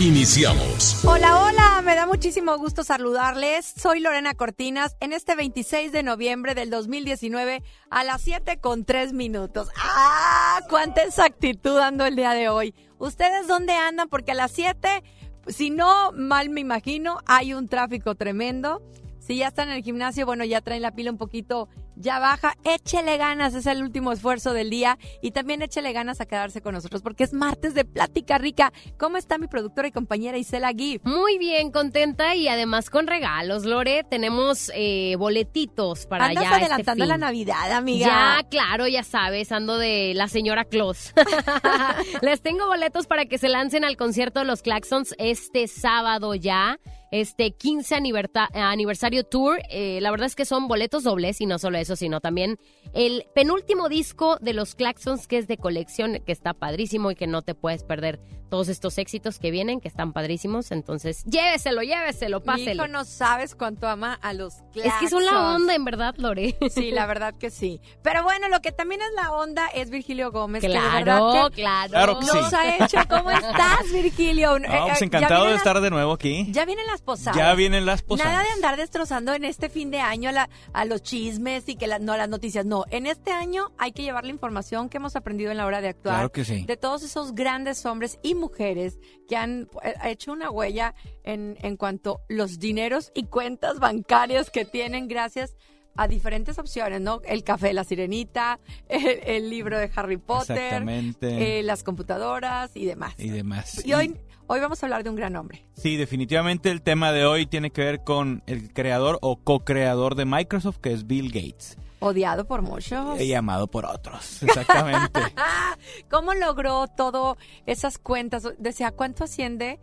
Iniciamos. Hola, hola, me da muchísimo gusto saludarles. Soy Lorena Cortinas en este 26 de noviembre del 2019 a las 7 con 3 minutos. ¡Ah! ¡Cuánta exactitud ando el día de hoy! ¿Ustedes dónde andan? Porque a las 7, si no mal me imagino, hay un tráfico tremendo. Si ya están en el gimnasio, bueno, ya traen la pila un poquito ya baja. Échele ganas, es el último esfuerzo del día. Y también échele ganas a quedarse con nosotros porque es martes de Plática Rica. ¿Cómo está mi productora y compañera Isela Gui? Muy bien, contenta y además con regalos, Lore. Tenemos eh, boletitos para Andas ya este adelantando fin. la Navidad, amiga. Ya, claro, ya sabes, ando de la señora Claus. Les tengo boletos para que se lancen al concierto de los Claxons este sábado ya. Este 15 aniverta- aniversario tour. Eh, la verdad es que son boletos dobles y no solo eso, sino también el penúltimo disco de los Claxons que es de colección, que está padrísimo y que no te puedes perder todos estos éxitos que vienen, que están padrísimos. Entonces, lléveselo, lléveselo, Mi páselo. hijo no sabes cuánto ama a los Es que son la Claxons. onda, en verdad, Lore. Sí, la verdad que sí. Pero bueno, lo que también es la onda es Virgilio Gómez. que de Claro, que claro. Claro que sí. Nos ha hecho. ¿Cómo estás, Virgilio? No, Eh, pues eh, encantado ya de estar de nuevo aquí. Ya vienen las posadas. Ya vienen las posadas. Nada de andar destrozando en este fin de año a, la- a los chismes y que la- no a las noticias. No, en este año hay que llevar la información que hemos aprendido en la hora de actuar. Claro que sí. De todos esos grandes hombres y mujeres que han eh, hecho una huella en, en cuanto los dineros y cuentas bancarias que tienen gracias a diferentes opciones, ¿no? El café de la sirenita, el, el libro de Harry Potter, eh, las computadoras y demás. y demás. Y hoy, hoy vamos a hablar de un gran hombre. Sí, definitivamente el tema de hoy tiene que ver con el creador o co-creador de Microsoft, que es Bill Gates. Odiado por muchos. Y llamado por otros. Exactamente. ¿Cómo logró todo esas cuentas? Decía, ¿cuánto asciende?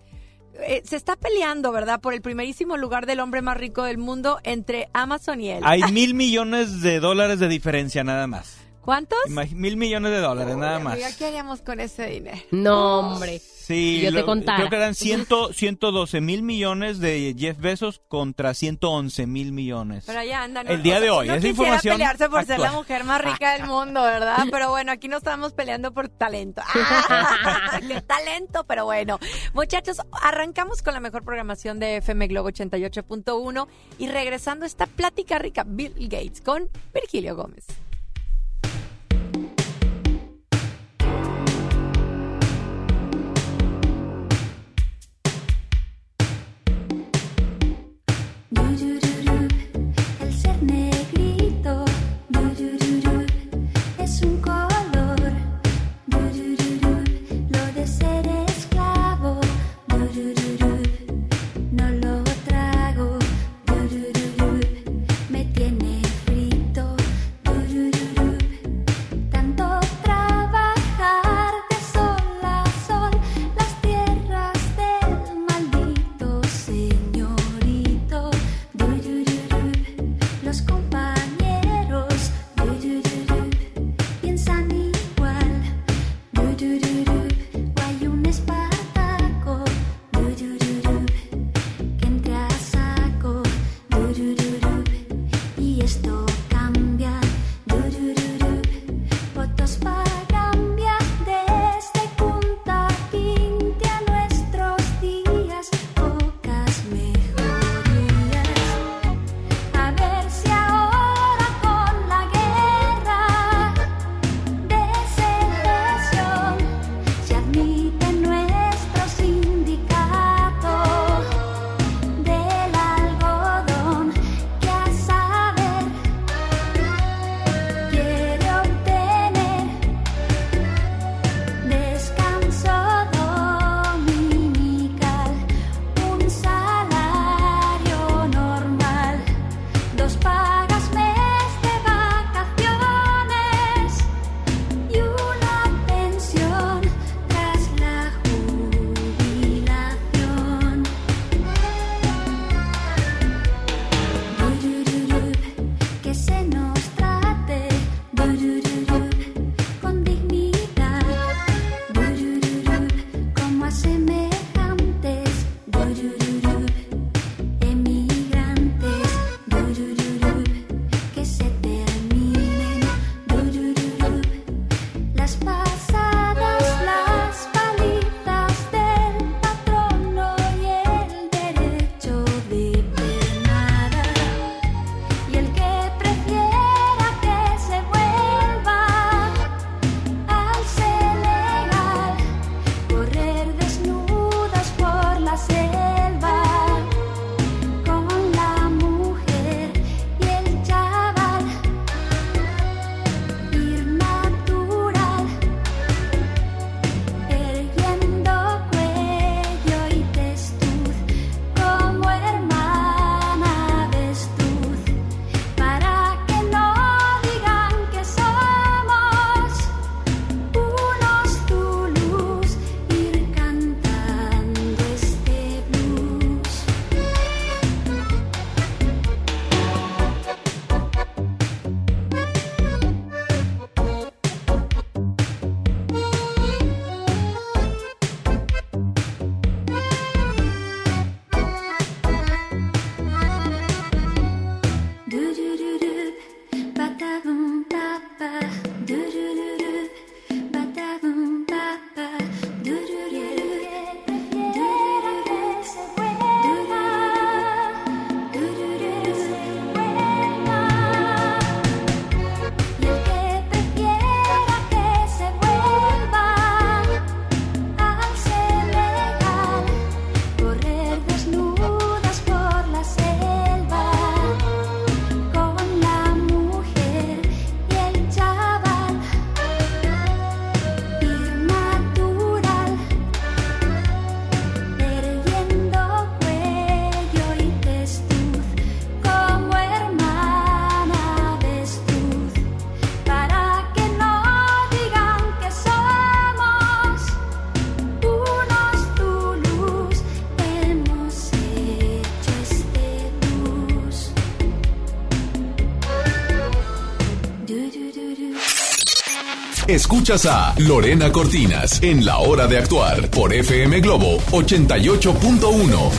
Eh, se está peleando, ¿verdad? Por el primerísimo lugar del hombre más rico del mundo entre Amazon y él. Hay mil millones de dólares de diferencia nada más. ¿Cuántos? Imag- mil millones de dólares nada más. amiga, ¿Qué haríamos con ese dinero? No, hombre. Sí, Yo te contara. creo que eran 100, 112 mil millones de Jeff Bezos contra 111 mil millones. Pero allá andan. El día de hoy, No información pelearse por ser la mujer más rica del mundo, ¿verdad? Pero bueno, aquí no estamos peleando por talento. ¡Ah! ¡Qué talento! Pero bueno, muchachos, arrancamos con la mejor programación de FM Globo 88.1 y regresando a esta plática rica, Bill Gates con Virgilio Gómez. Escuchas a Lorena Cortinas en La Hora de Actuar por FM Globo 88.1.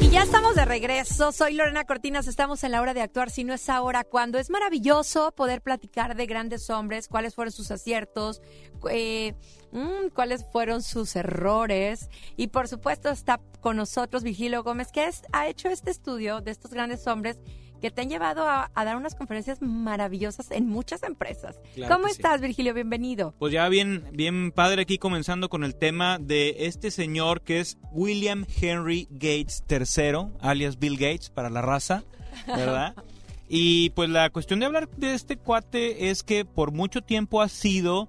Y ya estamos de regreso. Soy Lorena Cortinas. Estamos en la hora de actuar. Si no es ahora, ¿cuándo? Es maravilloso poder platicar de grandes hombres, cuáles fueron sus aciertos, eh, mm, cuáles fueron sus errores. Y por supuesto está con nosotros Vigilio Gómez, que ha hecho este estudio de estos grandes hombres que te han llevado a, a dar unas conferencias maravillosas en muchas empresas. Claro ¿Cómo sí. estás, Virgilio? Bienvenido. Pues ya bien, bien padre aquí comenzando con el tema de este señor que es William Henry Gates III, alias Bill Gates para la raza, ¿verdad? y pues la cuestión de hablar de este cuate es que por mucho tiempo ha sido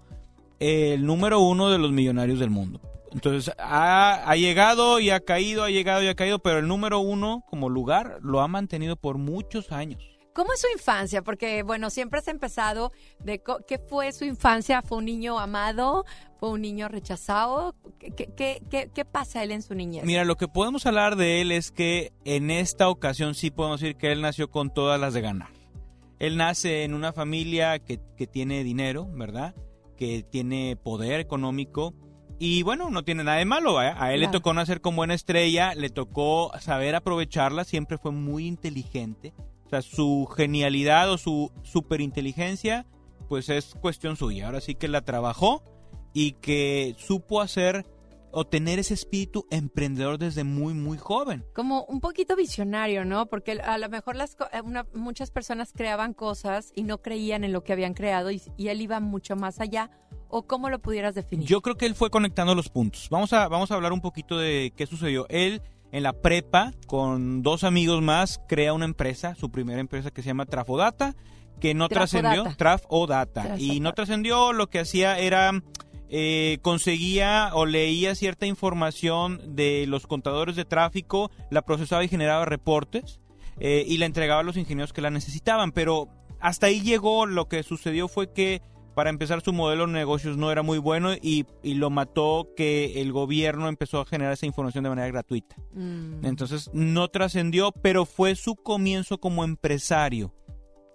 el número uno de los millonarios del mundo. Entonces ha, ha llegado y ha caído, ha llegado y ha caído, pero el número uno como lugar lo ha mantenido por muchos años. ¿Cómo es su infancia? Porque, bueno, siempre has empezado de qué fue su infancia. ¿Fue un niño amado? ¿Fue un niño rechazado? ¿Qué, qué, qué- qué- qué pasa él en su niñez? Mira, lo que podemos hablar de él es que en esta ocasión sí podemos decir que él nació con todas las de ganar. Él nace en una familia que, que tiene dinero, ¿verdad? Que tiene poder económico. Y bueno, no tiene nada de malo. ¿eh? A él le Claro. tocó nacer con buena estrella, le tocó saber aprovecharla, siempre fue muy inteligente. O sea, su genialidad o su superinteligencia, pues es cuestión suya. Ahora sí que la trabajó y que supo hacer o tener ese espíritu emprendedor desde muy, muy joven. Como un poquito visionario, ¿no? Porque a lo mejor las, eh, una- muchas personas creaban cosas y no creían en lo que habían creado y, y él iba mucho más allá. ¿O cómo lo pudieras definir? Yo creo que él fue conectando los puntos. Vamos a, vamos a hablar un poquito de qué sucedió. Él en la prepa, con dos amigos más, crea una empresa, su primera empresa que se llama Trafodata, que no trascendió, Trafodata, Trafodata. y no trascendió, lo que hacía era... eh, conseguía o leía cierta información de los contadores de tráfico, la procesaba y generaba reportes eh, y la entregaba a los ingenieros que la necesitaban. Pero hasta ahí llegó, lo que sucedió fue que para empezar su modelo de negocios no era muy bueno y, y lo mató que el gobierno empezó a generar esa información de manera gratuita. Mm. Entonces no trascendió, pero fue su comienzo como empresario.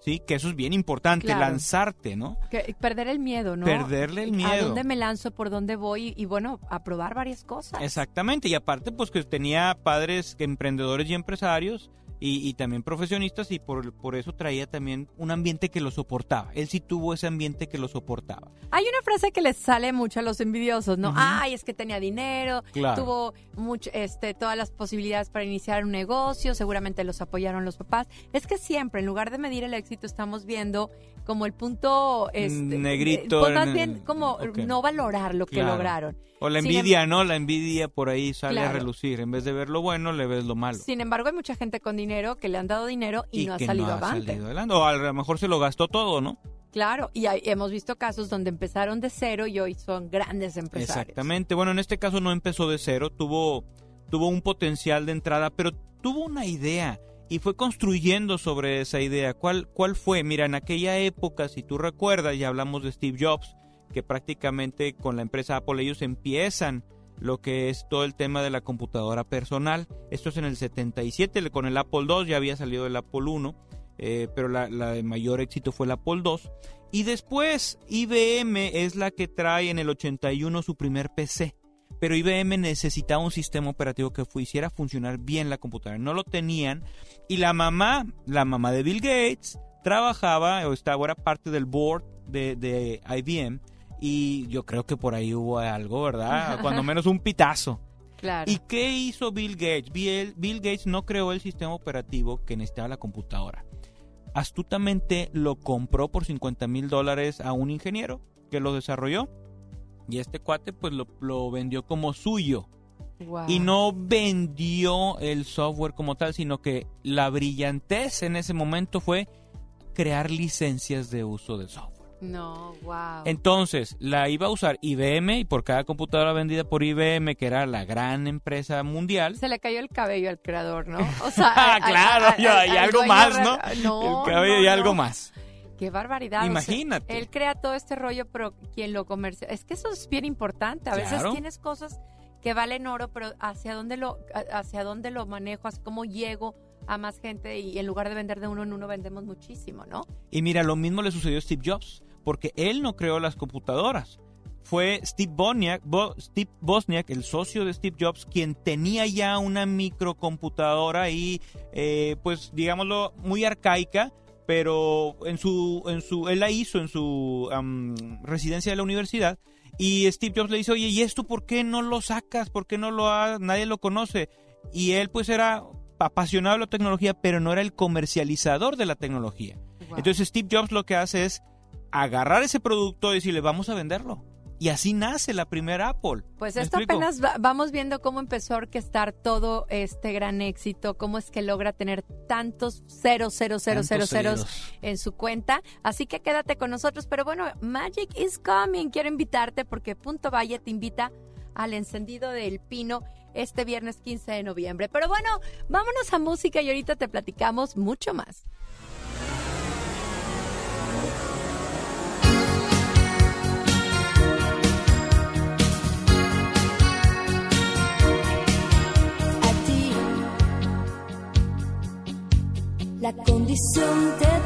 Sí, que eso es bien importante, Claro. lanzarte, ¿no? Que- perder el miedo, ¿no? Perderle el ¿A miedo. dónde me lanzo? ¿Por dónde voy? Y bueno, a probar varias cosas. Exactamente, y aparte pues que tenía padres emprendedores y empresarios y, y también profesionistas y por, por eso traía también un ambiente que lo soportaba. Él sí tuvo ese ambiente que lo soportaba. Hay una frase que les sale mucho a los envidiosos, ¿no? Ay, es que tenía dinero, Claro. tuvo mucho, este, todas las posibilidades para iniciar un negocio, seguramente los apoyaron los papás. Es que siempre, en lugar de medir el éxito, estamos viendo como el punto... Este, Negrito pues más bien como no valorar lo que lograron. O la Sin envidia, ¿no? La envidia por ahí sale a relucir. En vez de ver lo bueno, le ves lo malo. Sin embargo, hay mucha gente con dinero que le han dado dinero y, no ha salido no ha salido adelante. O a lo mejor se lo gastó todo, ¿no? Claro, y hay- hemos visto casos donde empezaron de cero y hoy son grandes empresarios. Exactamente. Bueno, en este caso no empezó de cero, tuvo, tuvo un potencial de entrada, pero tuvo una idea y fue construyendo sobre esa idea. ¿Cuál, cuál fue? Mira, en aquella época, si tú recuerdas, ya hablamos de Steve Jobs, que prácticamente con la empresa Apple ellos empiezan lo que es todo el tema de la computadora personal. Esto es en el 77, con el Apple II, ya había salido el Apple I, eh, pero la, la de mayor éxito fue el Apple II. Y después IBM es la que trae en el 81 su primer PC. Pero IBM necesitaba un sistema operativo que hiciera funcionar bien la computadora. No lo tenían. Y la mamá, la mamá de Bill Gates, trabajaba o estaba, era parte del board de, de IBM. Y yo creo que por ahí hubo algo, ¿verdad? Cuando menos un pitazo. Claro. ¿Y qué hizo Bill Gates? Bill, Bill Gates no creó el sistema operativo que necesitaba la computadora. Astutamente lo compró por 50 mil dólares a un ingeniero que lo desarrolló. Y este cuate pues lo, lo vendió como suyo. Wow. Y no vendió el software como tal, sino que la brillantez en ese momento fue crear licencias de uso del software. No, wow. Entonces, la iba a usar IBM y por cada computadora vendida por IBM, que era la gran empresa mundial, Se le cayó el cabello al creador, ¿no? O sea, Ah, al- claro, al- y- al- y al algo más, ¿no? No, el cabello no, y algo no. más. Qué barbaridad. o sea, Imagínate. él crea todo este rollo, pero quien lo comercia. Es que eso es bien importante. A veces Claro. tienes cosas que valen oro, pero hacia dónde lo, hacia dónde lo manejo, hacia cómo llego a más gente y en lugar de vender de uno en uno vendemos muchísimo, ¿no? Y mira, lo mismo le sucedió a Steve Jobs. porque él no creó las computadoras. Fue Steve Wozniak, Bo- Steve Wozniak, el socio de Steve Jobs, quien tenía ya una microcomputadora y, eh, pues, digámoslo, muy arcaica, pero en su, en su, él la hizo en su am, residencia de la universidad. Y Steve Jobs le dice, oye, ¿y esto por qué no lo sacas? ¿Por qué no lo ha, nadie lo conoce? Y él pues era apasionado de la tecnología, pero no era el comercializador de la tecnología. Wow. Entonces Steve Jobs lo que hace es agarrar ese producto y decirle, vamos a venderlo. Y así nace la primera Apple. Pues ¿Me esto apenas va- vamos viendo cómo empezó a orquestar todo este gran éxito, cómo es que logra tener tantos ceros, ceros, ceros, ceros, Tantos ceros ceros. en su cuenta. Así que quédate con nosotros. Pero bueno, Magic is coming. Quiero invitarte porque Punto Valle te invita al encendido del pino este viernes 15 de noviembre. Pero bueno, vámonos a música y ahorita te platicamos mucho más. Condición te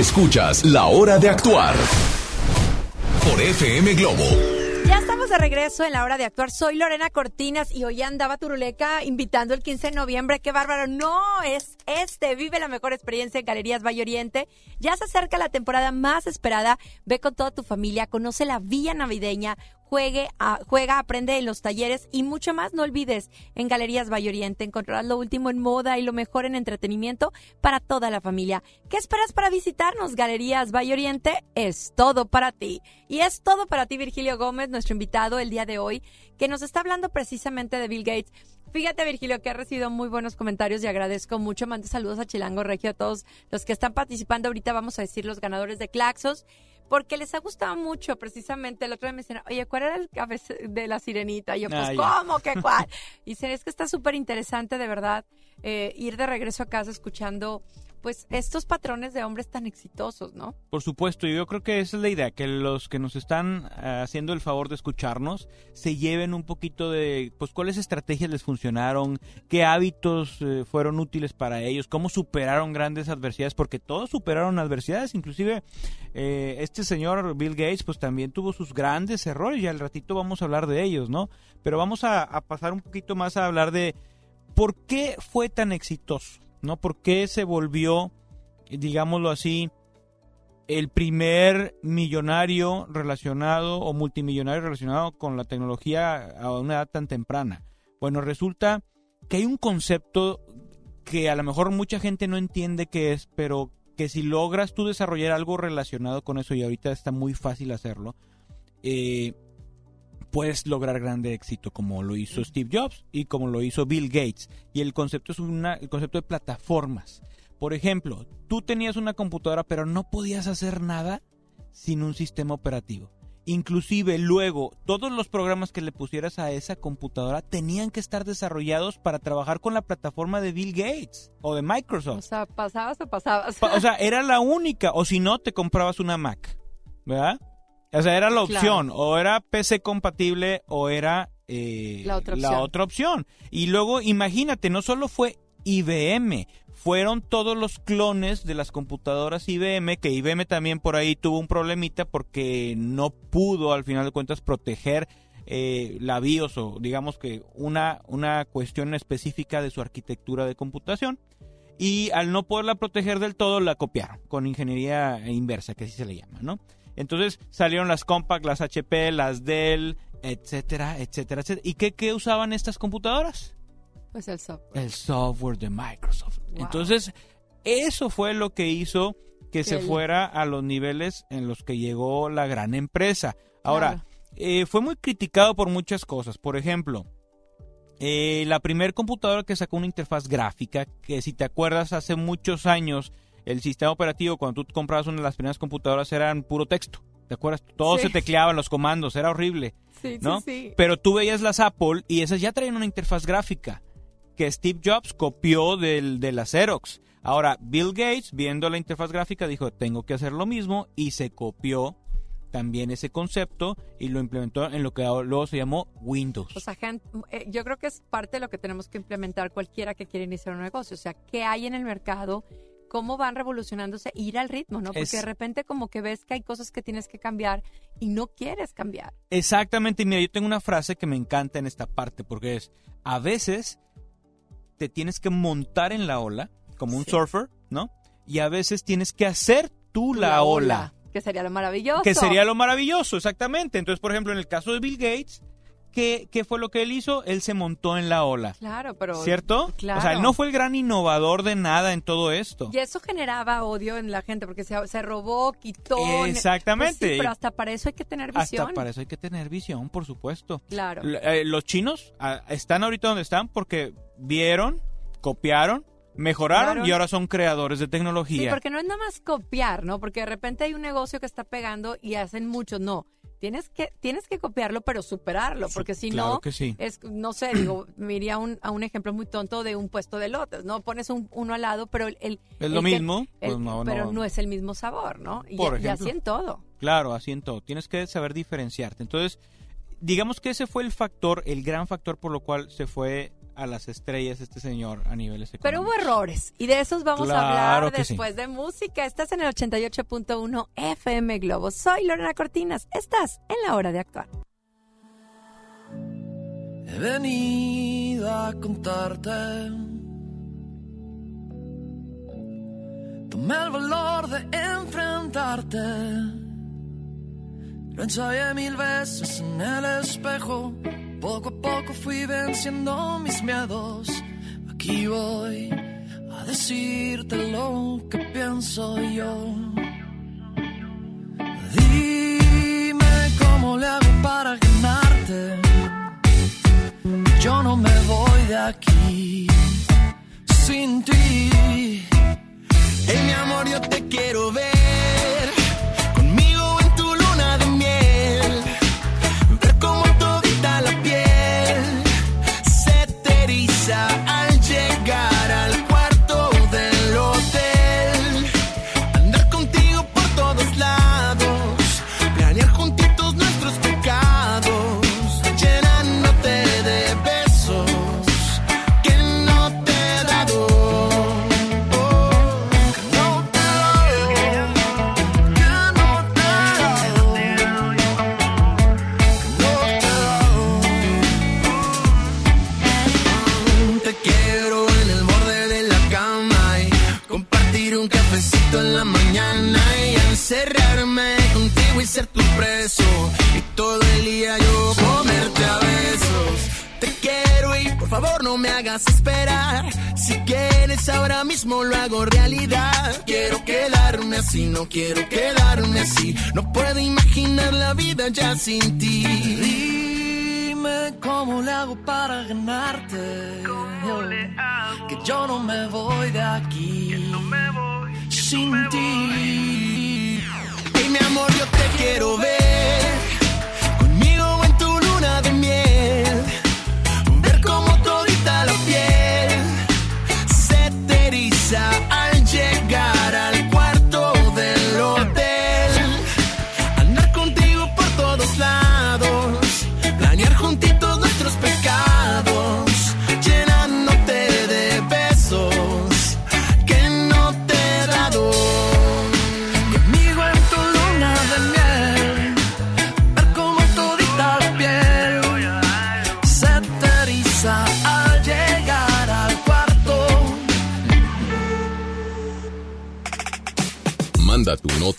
Escuchas La Hora de Actuar por FM Globo. Ya estamos de regreso en la hora de actuar. Soy Lorena Cortinas y hoy andaba Turuleca invitando el 15 de noviembre. ¡Qué bárbaro! No, es este. Vive la mejor experiencia en Galerías Valle Oriente. Ya se acerca la temporada más esperada. Ve con toda tu familia, conoce la villa navideña, juegue juega, aprende en los talleres y mucho más. No olvides, en Galerías Valle Oriente encontrarás lo último en moda y lo mejor en entretenimiento para toda la familia. ¿Qué esperas para visitarnos? Galerías Valle Oriente es todo para ti. Y es todo para ti, Virgilio Gómez, nuestro invitado el día de hoy, que nos está hablando precisamente de Bill Gates. Fíjate, Virgilio, que ha recibido muy buenos comentarios y agradezco mucho. Mande saludos a Chilango Regio, a todos los que están participando. Ahorita vamos a decir los ganadores de Claxos. Porque les ha gustado mucho, precisamente. El otro día me dicen, oye, ¿cuál era el cabeza de la sirenita? Y yo, pues, Ah. ¿cómo? ¿Qué cuál? y dicen, es que está súper interesante, de verdad, eh, ir de regreso a casa escuchando, pues, estos patrones de hombres tan exitosos, ¿no? Por supuesto, yo creo que esa es la idea, que los que nos están eh, haciendo el favor de escucharnos se lleven un poquito de, pues, cuáles estrategias les funcionaron, qué hábitos eh, fueron útiles para ellos, cómo superaron grandes adversidades, porque todos superaron adversidades, inclusive eh, este señor Bill Gates, pues también tuvo sus grandes errores, y al ratito vamos a hablar de ellos, ¿no? Pero vamos a pasar un poquito más a hablar de por qué fue tan exitoso, ¿no? ¿Por qué se volvió, digámoslo así, el primer millonario relacionado o multimillonario relacionado con la tecnología a una edad tan temprana. Bueno, resulta que hay un concepto que a lo mejor mucha gente no entiende qué es, pero que si logras tú desarrollar algo relacionado con eso, y ahorita está muy fácil hacerlo, eh, puedes lograr grande éxito como lo hizo Steve Jobs y como lo hizo Bill Gates. Y el concepto es una, el concepto de plataformas. Por ejemplo, tú tenías una computadora pero no podías hacer nada sin un sistema operativo. Inclusive luego todos los programas que le pusieras a esa computadora tenían que estar desarrollados para trabajar con la plataforma de Bill Gates o de O Microsoft. sea, pasabas o pasabas. Pa- O sea, era la única, o si no, te comprabas una Mac, ¿verdad? O sea, era la Claro. opción, o era PC compatible o era eh, La otra opción. otra opción. Y luego, imagínate, no solo fue IBM, fueron todos los clones de las computadoras IBM, que IBM también por ahí tuvo un problemita porque no pudo, al final de cuentas, proteger eh, la BIOS o digamos que una, una cuestión específica de su arquitectura de computación y al no poderla proteger del todo la copiaron con ingeniería inversa, que así se le llama, ¿no? Entonces salieron las Compaq, las HP, las Dell, etcétera, etcétera, etcétera. ¿Y qué, qué usaban estas computadoras? Pues el software. El software de Microsoft. Wow. Entonces, eso fue lo que hizo que se el- fuera a los niveles en los que llegó la gran empresa. Ahora, Claro. eh, fue muy criticado por muchas cosas. Por ejemplo, eh, la primer computadora que sacó una interfaz gráfica, que si te acuerdas hace muchos años, el sistema operativo cuando tú comprabas una de las primeras computadoras eran puro texto. ¿Te acuerdas? Todo Sí. se tecleaba en los comandos, era horrible. Sí, ¿no? sí, sí. Pero tú veías las Apple y esas ya traían una interfaz gráfica que Steve Jobs copió del, de la Xerox. Ahora, Bill Gates, viendo la interfaz gráfica, dijo, tengo que hacer lo mismo y se copió también ese concepto y lo implementó en lo que luego se llamó Windows. O sea, eh, yo creo que es parte de lo que tenemos que implementar cualquiera que quiera iniciar un negocio. O sea, ¿qué hay en el mercado? ¿Cómo van revolucionándose? Ir al ritmo, ¿no? Porque Es- de repente como que ves que hay cosas que tienes que cambiar y no quieres cambiar. Exactamente, y mira, yo tengo una frase que me encanta en esta parte, porque es, a veces te tienes que montar en la ola, como un Sí. surfer, ¿no? Y a veces tienes que hacer tú la, ola. Que sería lo maravilloso. Que sería lo maravilloso, exactamente. Entonces, por ejemplo, en el caso de Bill Gates, ¿qué, qué fue lo que él hizo? Él se montó en la ola, Claro, pero... ¿cierto? Claro. O sea, él no fue el gran innovador de nada en todo esto. Y eso generaba odio en la gente porque se, se robó, quitó. Exactamente. Pues sí, pero hasta para eso hay que tener visión. Hasta para eso hay que tener visión, por supuesto. Claro. Eh, los chinos ah, están ahorita donde están porque vieron, copiaron, mejoraron y ahora son creadores de Sí, tecnología. porque no es nada más copiar, ¿no? Porque de repente hay un negocio que está pegando y hacen mucho. No, tienes que, tienes que copiarlo, pero superarlo, porque si claro no, que sí. es, no sé, digo, me iría a un, a un ejemplo muy tonto de un puesto de lotes, ¿no? Pones un, uno al lado, pero el... el- Es lo el que- mismo, pues no, pero no. no es el mismo sabor, ¿no? Y, Por y así en todo. Claro, así en todo. Tienes que saber diferenciarte. Entonces, digamos que ese fue el factor, el gran factor por lo cual se fue a las estrellas este señor a niveles Pero hubo económicos. errores y de esos vamos Claro a hablar sí. después de música. Estás en el 88.1 FM Globo. Soy Lorena Cortinas. Estás en la hora de actuar. He venido a contarte. Tomé el valor de enfrentarte. Lo ensayé mil veces en el espejo. Poco fui venciendo mis miedos. Aquí voy a decirte lo que pienso yo. Dime cómo le hago para ganarte. Yo no me voy de aquí sin ti. Hey, mi amor, yo te quiero ver ahora mismo lo hago realidad. Quiero quedarme así, no quiero quedarme así. No puedo imaginar la vida ya sin ti. Dime cómo le hago para ganarte. Que yo no me voy de aquí. Sin ti. Y mi amor, yo te quiero ver.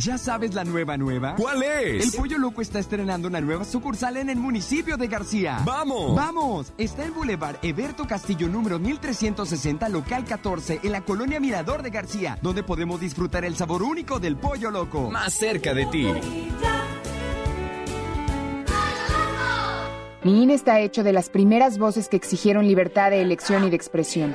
¿Ya sabes la nueva nueva? ¿Cuál es? El Pollo Loco está estrenando una nueva sucursal en el municipio de García. ¡Vamos! ¡Vamos! Está en Boulevard Eberto Castillo número 1360, local 14, en la colonia Mirador de García, donde podemos disfrutar el sabor único del Pollo Loco. Más cerca de ti. Mi INE está hecho de las primeras voces que exigieron libertad de elección y de expresión.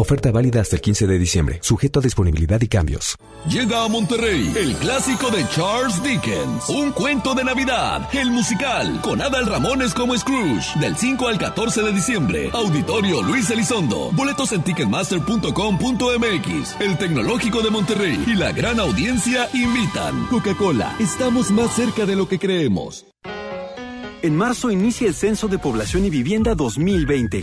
Oferta válida hasta el 15 de diciembre, sujeto a disponibilidad y cambios. Llega a Monterrey el clásico de Charles Dickens, Un cuento de Navidad, el musical, con Adal Ramones como Scrooge, del 5 al 14 de diciembre. Auditorio Luis Elizondo. Boletos en ticketmaster.com.mx. El Tecnológico de Monterrey y la gran audiencia invitan. Coca-Cola, estamos más cerca de lo que creemos. En marzo inicia el Censo de Población y Vivienda 2020.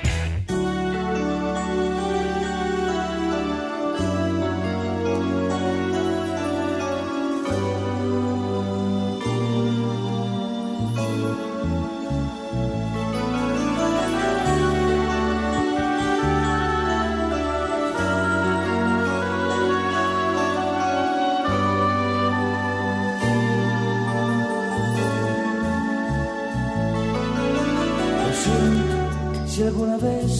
Si alguna vez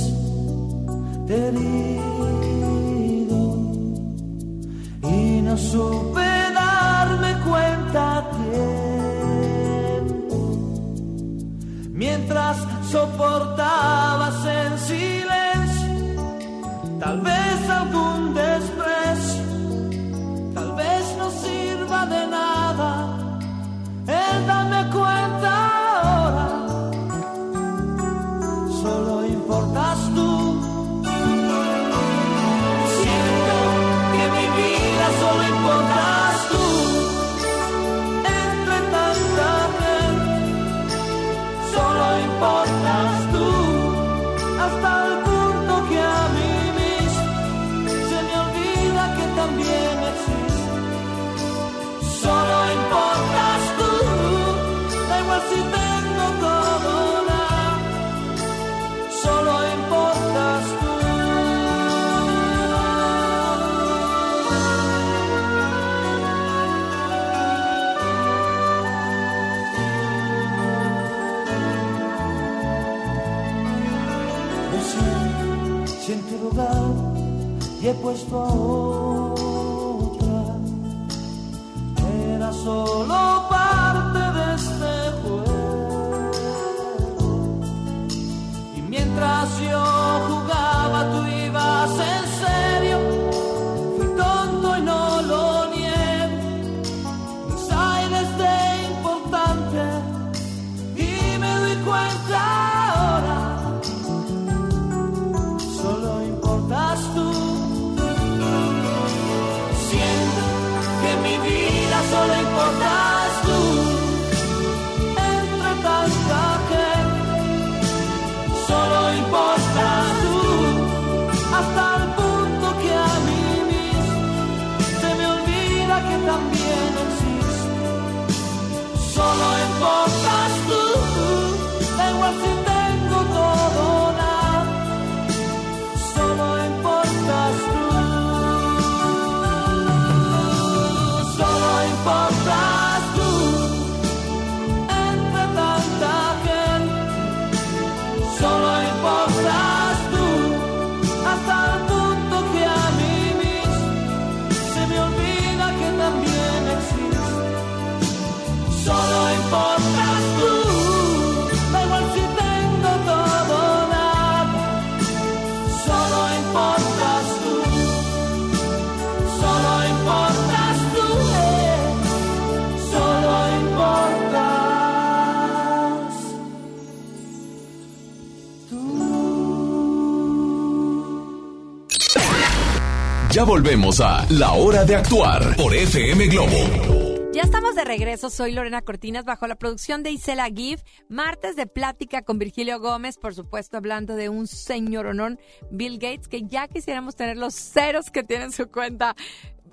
te he herido y no supe darme cuenta a tiempo. Mientras soportabas en silencio, tal vez algún he puesto a Volvemos a La Hora de Actuar por FM Globo. Ya estamos de regreso, soy Lorena Cortinas bajo la producción de Isela Giff, martes de plática con Virgilio Gómez, por supuesto hablando de un señor honor, Bill Gates, que ya quisiéramos tener los ceros que tiene en su cuenta.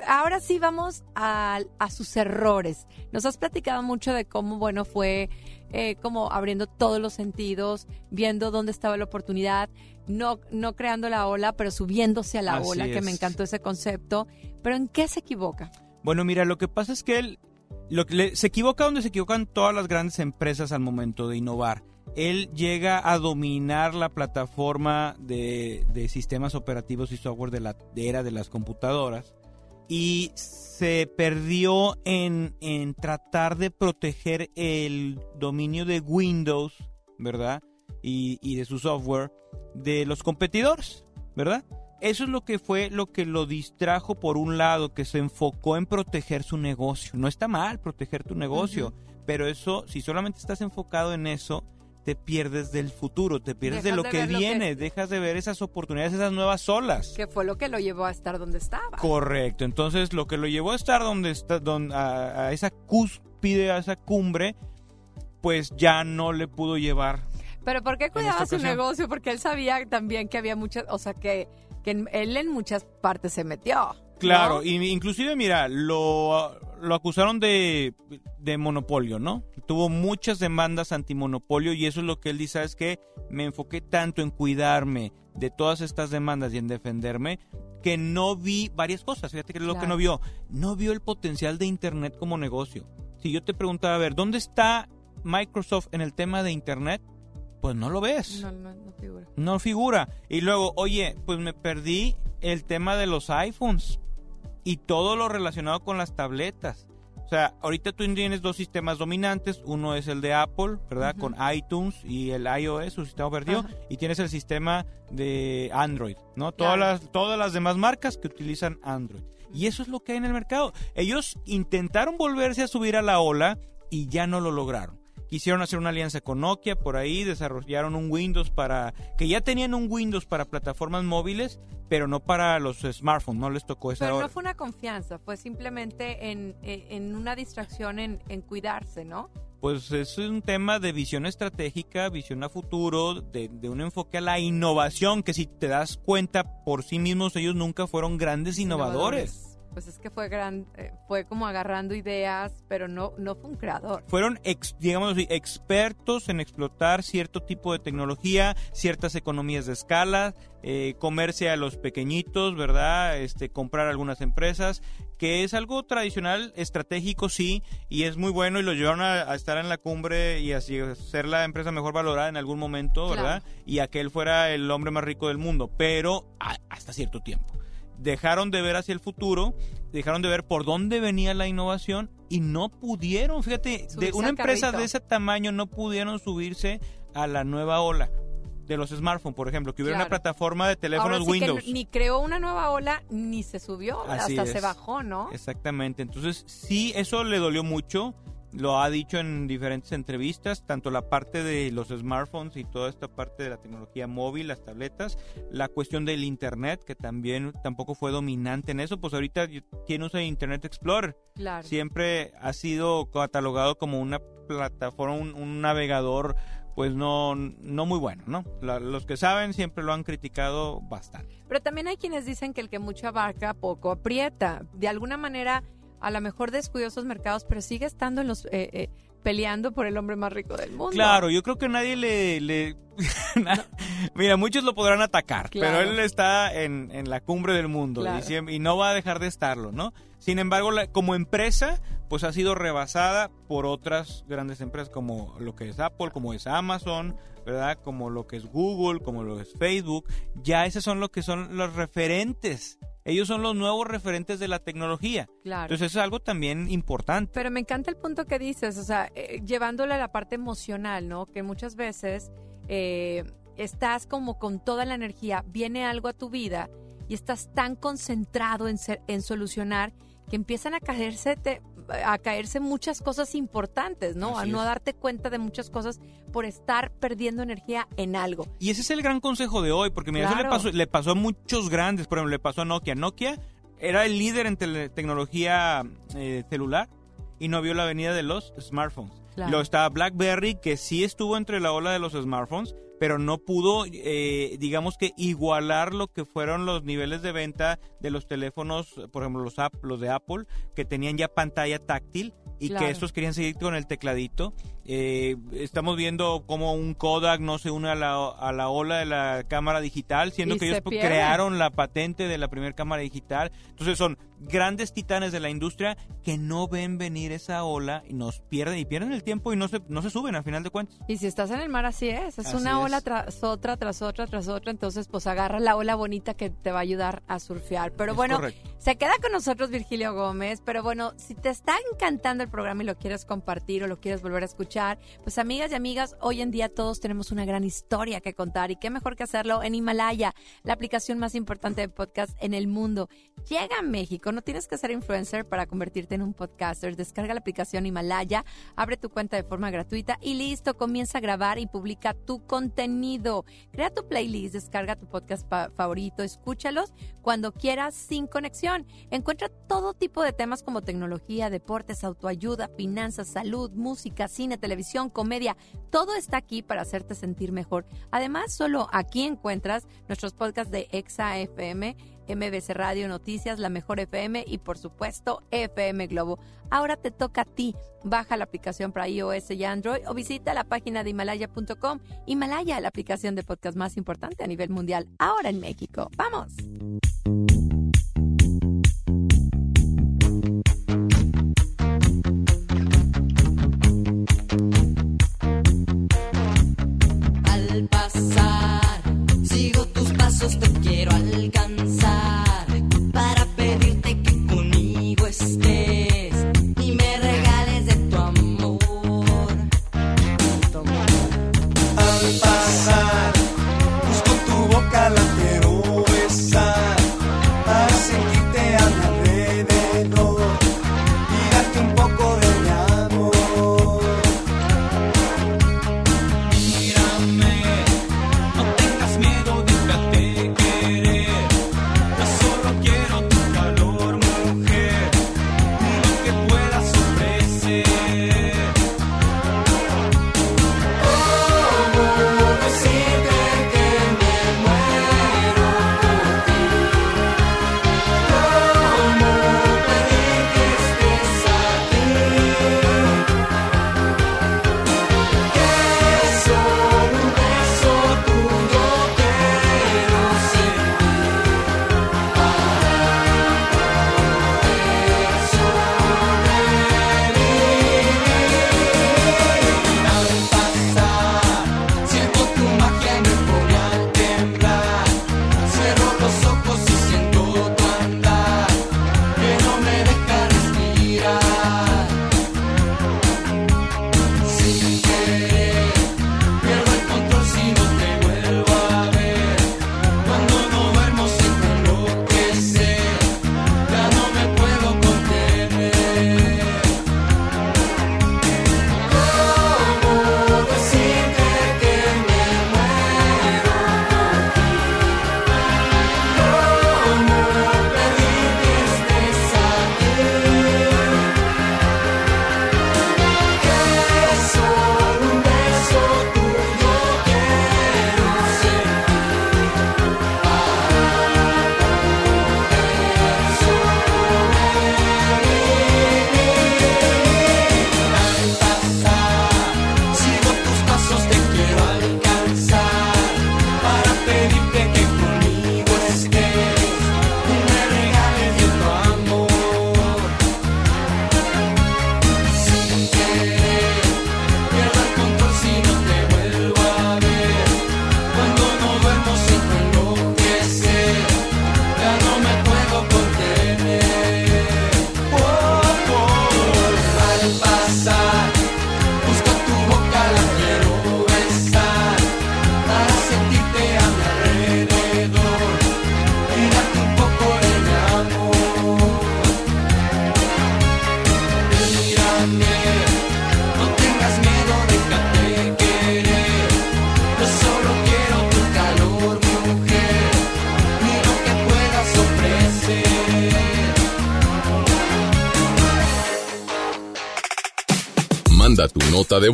Ahora sí vamos a, a sus errores. Nos has platicado mucho de cómo, bueno, fue eh, como abriendo todos los sentidos, viendo dónde estaba la oportunidad, no, no creando la ola, pero subiéndose a la Así ola, que me encantó ese concepto. Pero ¿en qué se equivoca? Bueno, mira, lo que pasa es que él lo que le- se equivoca donde se equivocan todas las grandes empresas al momento de innovar. Él llega a dominar la plataforma de, de sistemas operativos y software de la de era de las computadoras y se perdió en, en tratar de proteger el dominio de Windows, ¿verdad? Y, y de su software de los competidores, ¿verdad? Eso es lo que fue lo que lo distrajo por un lado, que se enfocó en proteger su negocio. No está mal proteger tu negocio, pero eso, si solamente estás enfocado en eso, te pierdes del futuro, te pierdes de lo de que lo que- viene, dejas de ver esas oportunidades, esas nuevas olas. Que fue lo que lo llevó a estar donde estaba. Correcto, entonces lo que lo llevó a estar donde está, a, a esa cúspide, a esa cumbre, pues ya no le pudo llevar. Pero ¿por qué cuidaba su negocio? Porque él sabía también que había muchas, o sea, que, él en muchas partes se metió. ¿No? Claro, y inclusive, mira, lo, lo acusaron de, de monopolio, ¿no? Tuvo muchas demandas antimonopolio y eso es lo que él dice, es que me enfoqué tanto en cuidarme de todas estas demandas y en defenderme que no vi varias cosas. Fíjate que es lo que no vio. No vio el potencial de Internet como negocio. Si yo te preguntaba, a ver, ¿dónde está Microsoft en el tema de Internet? Pues no lo ves. No, no, no figura. No figura. Y luego, oye, pues me perdí el tema de los iPhones y todo lo relacionado con las tabletas. O sea, ahorita tú tienes dos sistemas dominantes. Uno es el de Apple, ¿verdad? Con iTunes y el iOS, su sistema operativo. Ajá. Y tienes el sistema de Android, ¿no? Todas, Claro. las, todas las demás marcas que utilizan Android. Y eso es lo que hay en el mercado. Ellos intentaron volverse a subir a la ola y ya no lo lograron. Quisieron hacer una alianza con Nokia, por ahí desarrollaron un Windows para... que ya tenían un Windows para plataformas móviles, pero no para los smartphones, no les tocó esa Pero hora. no fue una confianza, fue simplemente en, en- en una distracción en, en cuidarse, ¿no? Pues es un tema de visión estratégica, visión a futuro, de, de un enfoque a la innovación, que si te das cuenta por sí mismos ellos nunca fueron grandes innovadores. Pues es que fue gran, eh, fue como agarrando ideas, pero no, no fue un creador. Fueron, ex- digamos así, expertos en explotar cierto tipo de tecnología, ciertas economías de escala, eh, comerse a los pequeñitos, ¿verdad? Este, comprar algunas empresas, que es algo tradicional, estratégico, sí, y es muy bueno y lo llevaron a, a estar en la cumbre y así ser la empresa mejor valorada en algún momento, ¿verdad? Y a que él fuera el hombre más rico del mundo, pero a- hasta cierto tiempo dejaron de ver hacia el futuro, dejaron de ver por dónde venía la innovación y no pudieron, fíjate, de una empresa carrito. de ese tamaño no pudieron subirse a la nueva ola de los smartphones, por ejemplo, que hubiera una plataforma de teléfonos Ahora sí Windows. que ni creó una nueva ola, ni se subió, Así hasta se bajó, ¿no? Exactamente, entonces sí, eso le dolió mucho, lo ha dicho en diferentes entrevistas, tanto la parte de los smartphones y toda esta parte de la tecnología móvil, las tabletas, la cuestión del Internet, que también tampoco fue dominante en eso, pues ahorita tiene uso de Internet Explorer, Claro. siempre ha sido catalogado como una plataforma, un, un navegador pues no, no muy bueno, ¿no? La- los que saben siempre lo han criticado bastante. Pero también hay quienes dicen que el que mucho abarca, poco aprieta. De alguna manera, a lo mejor descuidó esos mercados, pero sigue estando en los eh, eh, peleando por el hombre más rico del mundo. Claro, yo creo que nadie le... le- Mira, muchos lo podrán atacar, Claro. pero él está en, en la cumbre del mundo Claro. y, siempre- y no va a dejar de estarlo, ¿no? Sin embargo, la- como empresa, pues ha sido rebasada por otras grandes empresas como lo que es Apple, como es Amazon, ¿verdad? Como lo que es Google, como lo es Facebook. Ya esos son lo que son los referentes. Ellos son los nuevos referentes de la tecnología. Claro. Entonces eso es algo también importante. Pero me encanta el punto que dices, o sea, eh, llevándole a la parte emocional, ¿no? Que muchas veces eh, estás como con toda la energía, viene algo a tu vida y estás tan concentrado en, ser- en solucionar que empiezan a caerse, te- a caerse muchas cosas importantes, ¿no? Así a no es. darte cuenta de muchas cosas por estar perdiendo energía en algo. Y ese es el gran consejo de hoy, porque mira, eso Claro. le pasó, le pasó a muchos grandes, por ejemplo, le pasó a Nokia. Nokia era el líder en tecnología eh, celular y no vio la venida de los smartphones. Claro. Luego estaba BlackBerry, que sí estuvo entre la ola de los smartphones, pero no pudo, eh, digamos que, igualar lo que fueron los niveles de venta de los teléfonos, por ejemplo, los, de Apple, que tenían ya pantalla táctil y Claro. que estos querían seguir con el tecladito. Eh, estamos viendo como un Kodak no se une a la, a la ola de la cámara digital, siendo Y que ellos pierde. crearon la patente de la primera cámara digital. Entonces son grandes titanes de la industria que no ven venir esa ola y nos pierden y pierden el tiempo y no se, no se suben al final de cuentas. Y si estás en el mar, así es. Es Así una es. ola tras otra, tras otra, tras otra. Entonces, pues agarra la ola bonita que te va a ayudar a surfear. Pero Es bueno, correcto. se queda con nosotros Virgilio Gómez. Pero bueno, si te está encantando el programa y lo quieres compartir o lo quieres volver a escuchar, pues amigas y amigas, hoy en día todos tenemos una gran historia que contar. Y qué mejor que hacerlo en Himalaya, la aplicación más importante de podcast en el mundo. Llega a México, no tienes que ser influencer para convertirte en un podcaster. Descarga la aplicación Himalaya, abre tu cuenta de forma gratuita y listo, comienza a grabar y publica tu contenido. Crea tu playlist, descarga tu podcast favorito, escúchalos cuando quieras sin conexión. Encuentra todo tipo de temas como tecnología, deportes, autoayuda, finanzas, salud, música, cine, televisión, comedia. Todo está aquí para hacerte sentir mejor. Además, solo aquí encuentras nuestros podcasts de Exa FM, MBC Radio Noticias, La Mejor FM y por supuesto FM Globo. Ahora te toca a ti. Baja la aplicación para iOS y Android o visita la página de himalaya.com. Himalaya, la aplicación de podcast más importante a nivel mundial, ahora en México. ¡Vamos! Al pasar, sigo tus pasos, te quiero alcanzar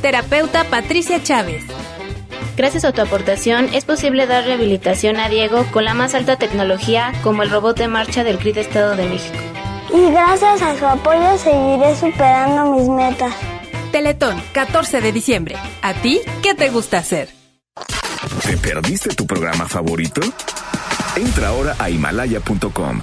Terapeuta Patricia Chávez. Gracias a tu aportación es posible dar rehabilitación a Diego con la más alta tecnología como el robot de marcha del CRID Estado de México. Y gracias a su apoyo seguiré superando mis metas. Teletón, 14 de diciembre. ¿A ti qué te gusta hacer? ¿Te perdiste tu programa favorito? Entra ahora a himalaya.com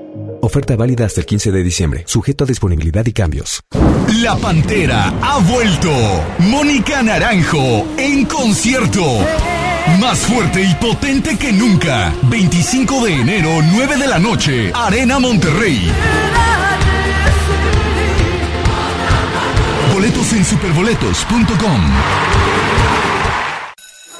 Oferta válida hasta el 15 de diciembre, sujeto a disponibilidad y cambios. La Pantera ha vuelto. Mónica Naranjo en concierto. Más fuerte y potente que nunca. 25 de enero, 9 de la noche. Arena Monterrey. Boletos en superboletos.com.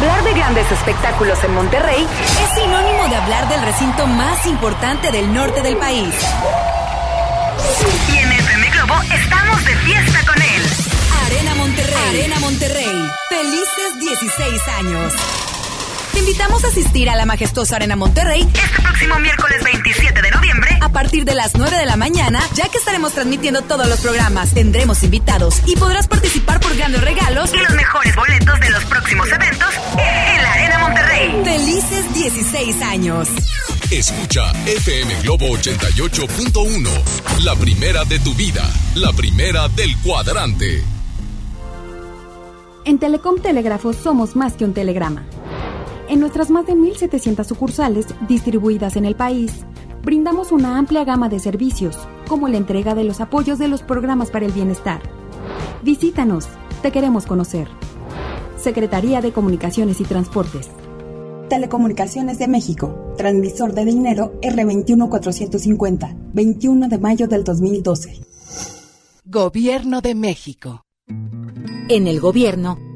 Hablar de grandes espectáculos en Monterrey es sinónimo de hablar del recinto más importante del norte del país. Y en FM Globo estamos de fiesta con él. Arena Monterrey. Arena Monterrey. Felices 16 años. Te invitamos a asistir a la majestuosa Arena Monterrey este próximo miércoles 27 de noviembre a partir de las 9 de la mañana, ya que estaremos transmitiendo todos los programas. Tendremos invitados y podrás participar por grandes regalos y los mejores boletos de los próximos eventos en la Arena Monterrey. Felices 16 años. Escucha FM Globo 88.1, la primera de tu vida, la primera del cuadrante. En Telecom Telégrafo somos más que un telegrama. En nuestras más de 1.700 sucursales distribuidas en el país, brindamos una amplia gama de servicios, como la entrega de los apoyos de los programas para el bienestar. Visítanos, te queremos conocer. Secretaría de Comunicaciones y Transportes. Telecomunicaciones de México, transmisor de dinero R21450, 21 de mayo del 2012. Gobierno de México. En el gobierno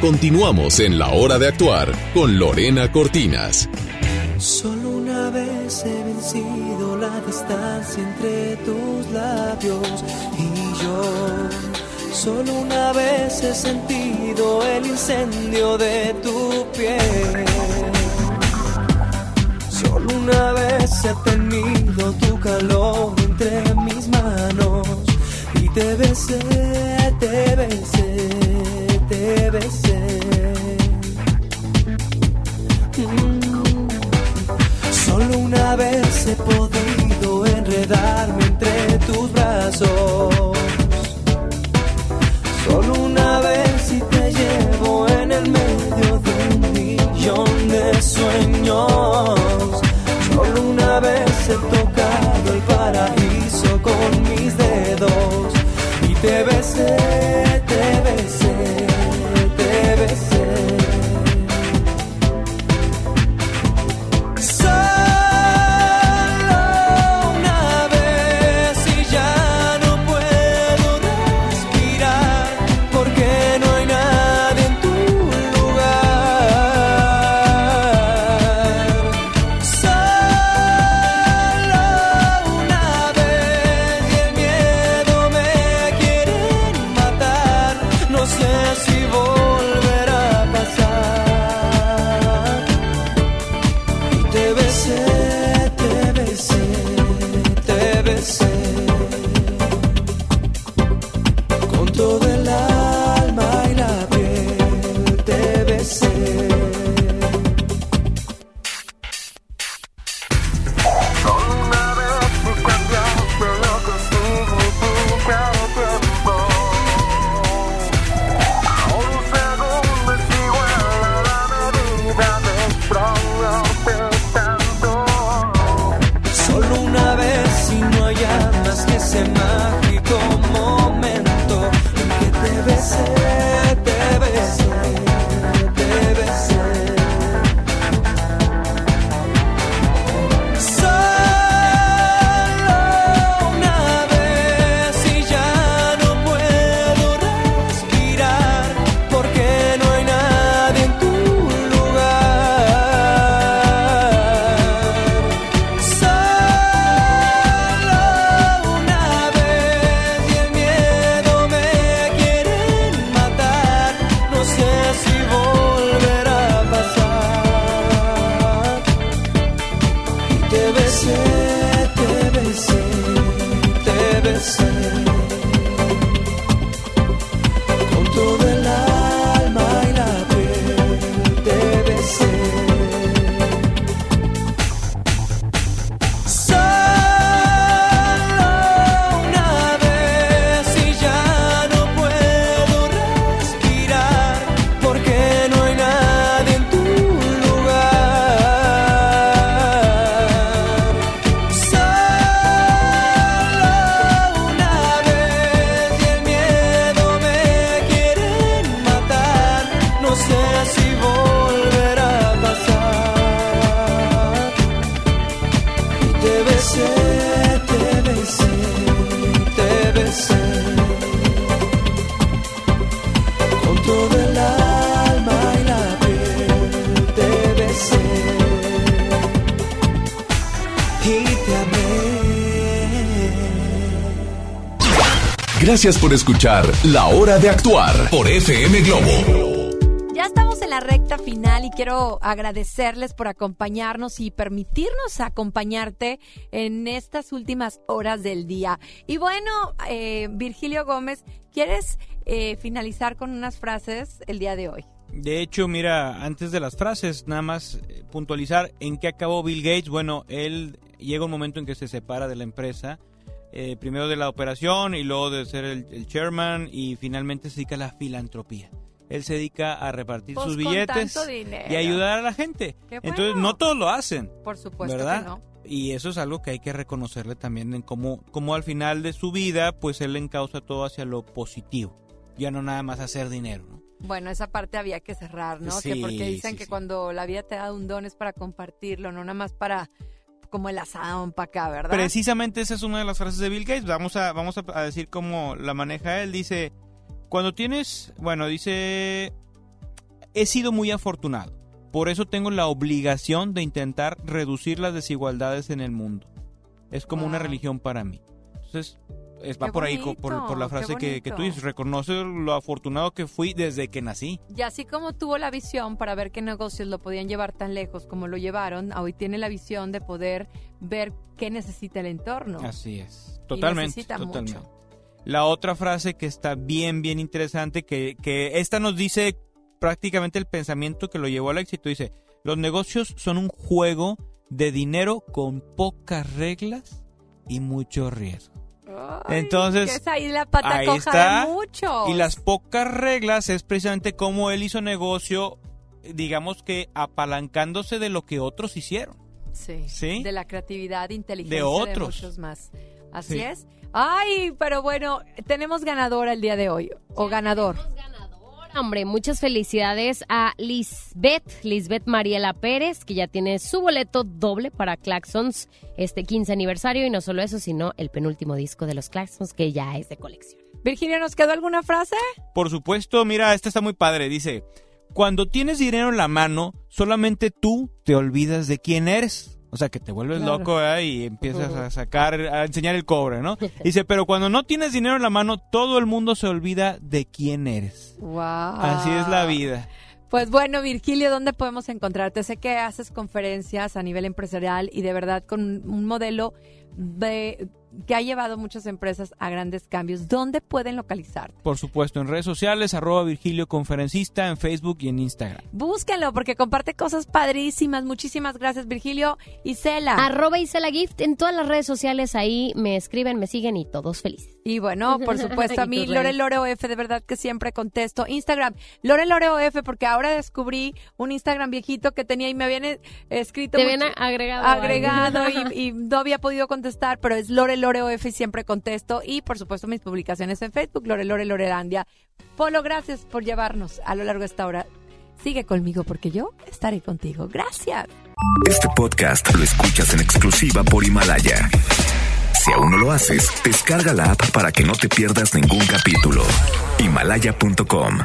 Continuamos en la hora de actuar con Lorena Cortinas. Solo una vez he vencido la distancia entre tus labios y yo. Solo una vez he sentido el incendio de tu piel. Solo una vez he tenido tu calor entre mis manos y te besé, te besé, te besé. Mm. Solo una vez he podido enredarme entre tus brazos. Gracias por escuchar La Hora de Actuar por FM Globo. Ya estamos en la recta final y quiero agradecerles por acompañarnos y permitirnos acompañarte en estas últimas horas del día. Y bueno, eh, Virgilio Gómez, ¿quieres eh, finalizar con unas frases el día de hoy? De hecho, mira, antes de las frases, nada más eh, puntualizar en qué acabó Bill Gates. Bueno, él llega un momento en que se separa de la empresa, eh, primero de la operación y luego de ser el, el chairman y finalmente se dedica a la filantropía. Él se dedica a repartir Pues sus billetes y ayudar a la gente. Entonces, no todos lo hacen. Por supuesto ¿verdad? que no. Y eso es algo que hay que reconocerle también en cómo, cómo al final de su vida, pues él encausa todo hacia lo positivo. Ya no nada más hacer dinero, ¿no? Bueno, esa parte había que cerrar, ¿no? que porque dicen sí, que sí. cuando la vida te da un don es para compartirlo, no nada más para como el asadón para acá, ¿verdad? Precisamente esa es una de las frases de Bill Gates. Vamos a, vamos a decir cómo la maneja él. Dice, cuando tienes, bueno, dice, he sido muy afortunado. Por eso tengo la obligación de intentar reducir las desigualdades en el mundo. Es como una Wow. religión para mí. Entonces, es, va Qué por ahí por, por la frase que, que tú dices. Reconoce lo afortunado que fui desde que nací. Y así como tuvo la visión para ver qué negocios lo podían llevar tan lejos como lo llevaron, hoy tiene la visión de poder ver qué necesita el entorno. Así es. Totalmente. necesita totalmente. mucho. La otra frase que está bien, bien interesante, que, que esta nos dice prácticamente el pensamiento que lo llevó al éxito. Dice, los negocios son un juego de dinero con pocas reglas y mucho riesgo. Ay, Entonces, es ahí la pata ahí coja está. de muchos. Y las pocas reglas es precisamente cómo él hizo negocio, digamos que apalancándose de lo que otros hicieron. Sí, ¿Sí? De la creatividad, inteligencia De otros. muchos más. Así Sí. es. Ay, pero bueno, tenemos ganadora el día de hoy. O ganador. Hombre, muchas felicidades a Lisbeth, Lisbeth Mariela Pérez, que ya tiene su boleto doble para Claxons este 15 aniversario. Y no solo eso, sino el penúltimo disco de los Claxons, que ya es de colección. Virginia, ¿nos quedó alguna frase? Por supuesto, mira, esta está muy padre. Dice, cuando tienes dinero en la mano, solamente tú te olvidas de quién eres. O sea, que te vuelves Claro. loco ¿eh? y empiezas a sacar, a enseñar el cobre, ¿no? Dice, pero cuando no tienes dinero en la mano, todo el mundo se olvida de quién eres. Wow. Así es la vida. Pues bueno, Virgilio, ¿dónde podemos encontrarte? Sé que haces conferencias a nivel empresarial y de verdad con un modelo de que ha llevado muchas empresas a grandes cambios. ¿Dónde pueden localizarte? Por supuesto, en redes sociales, arroba Virgilio Conferencista, en Facebook y en Instagram. Búsquenlo porque comparte cosas padrísimas. Muchísimas gracias, Virgilio. Y Cela. Arroba Isela Gift en todas las redes sociales. Ahí me escriben, me siguen y todos felices. Y bueno, por supuesto, a mí, Lore. Lore OF, de verdad que siempre contesto. Instagram, Lore Lore OF, porque ahora descubrí un Instagram viejito que tenía y me habían eh, escrito. Te habían agregado. agregado y, y no había podido contestar, pero es Lore Lore OF y siempre contesto. Y por supuesto, mis publicaciones en Facebook, Lore Lore Lorelandia. Polo, gracias por llevarnos a lo largo de esta hora. Sigue conmigo porque yo estaré contigo. Gracias. Este podcast lo escuchas en exclusiva por Himalaya. Si aún no lo haces, descarga la app para que no te pierdas ningún capítulo. Himalaya.com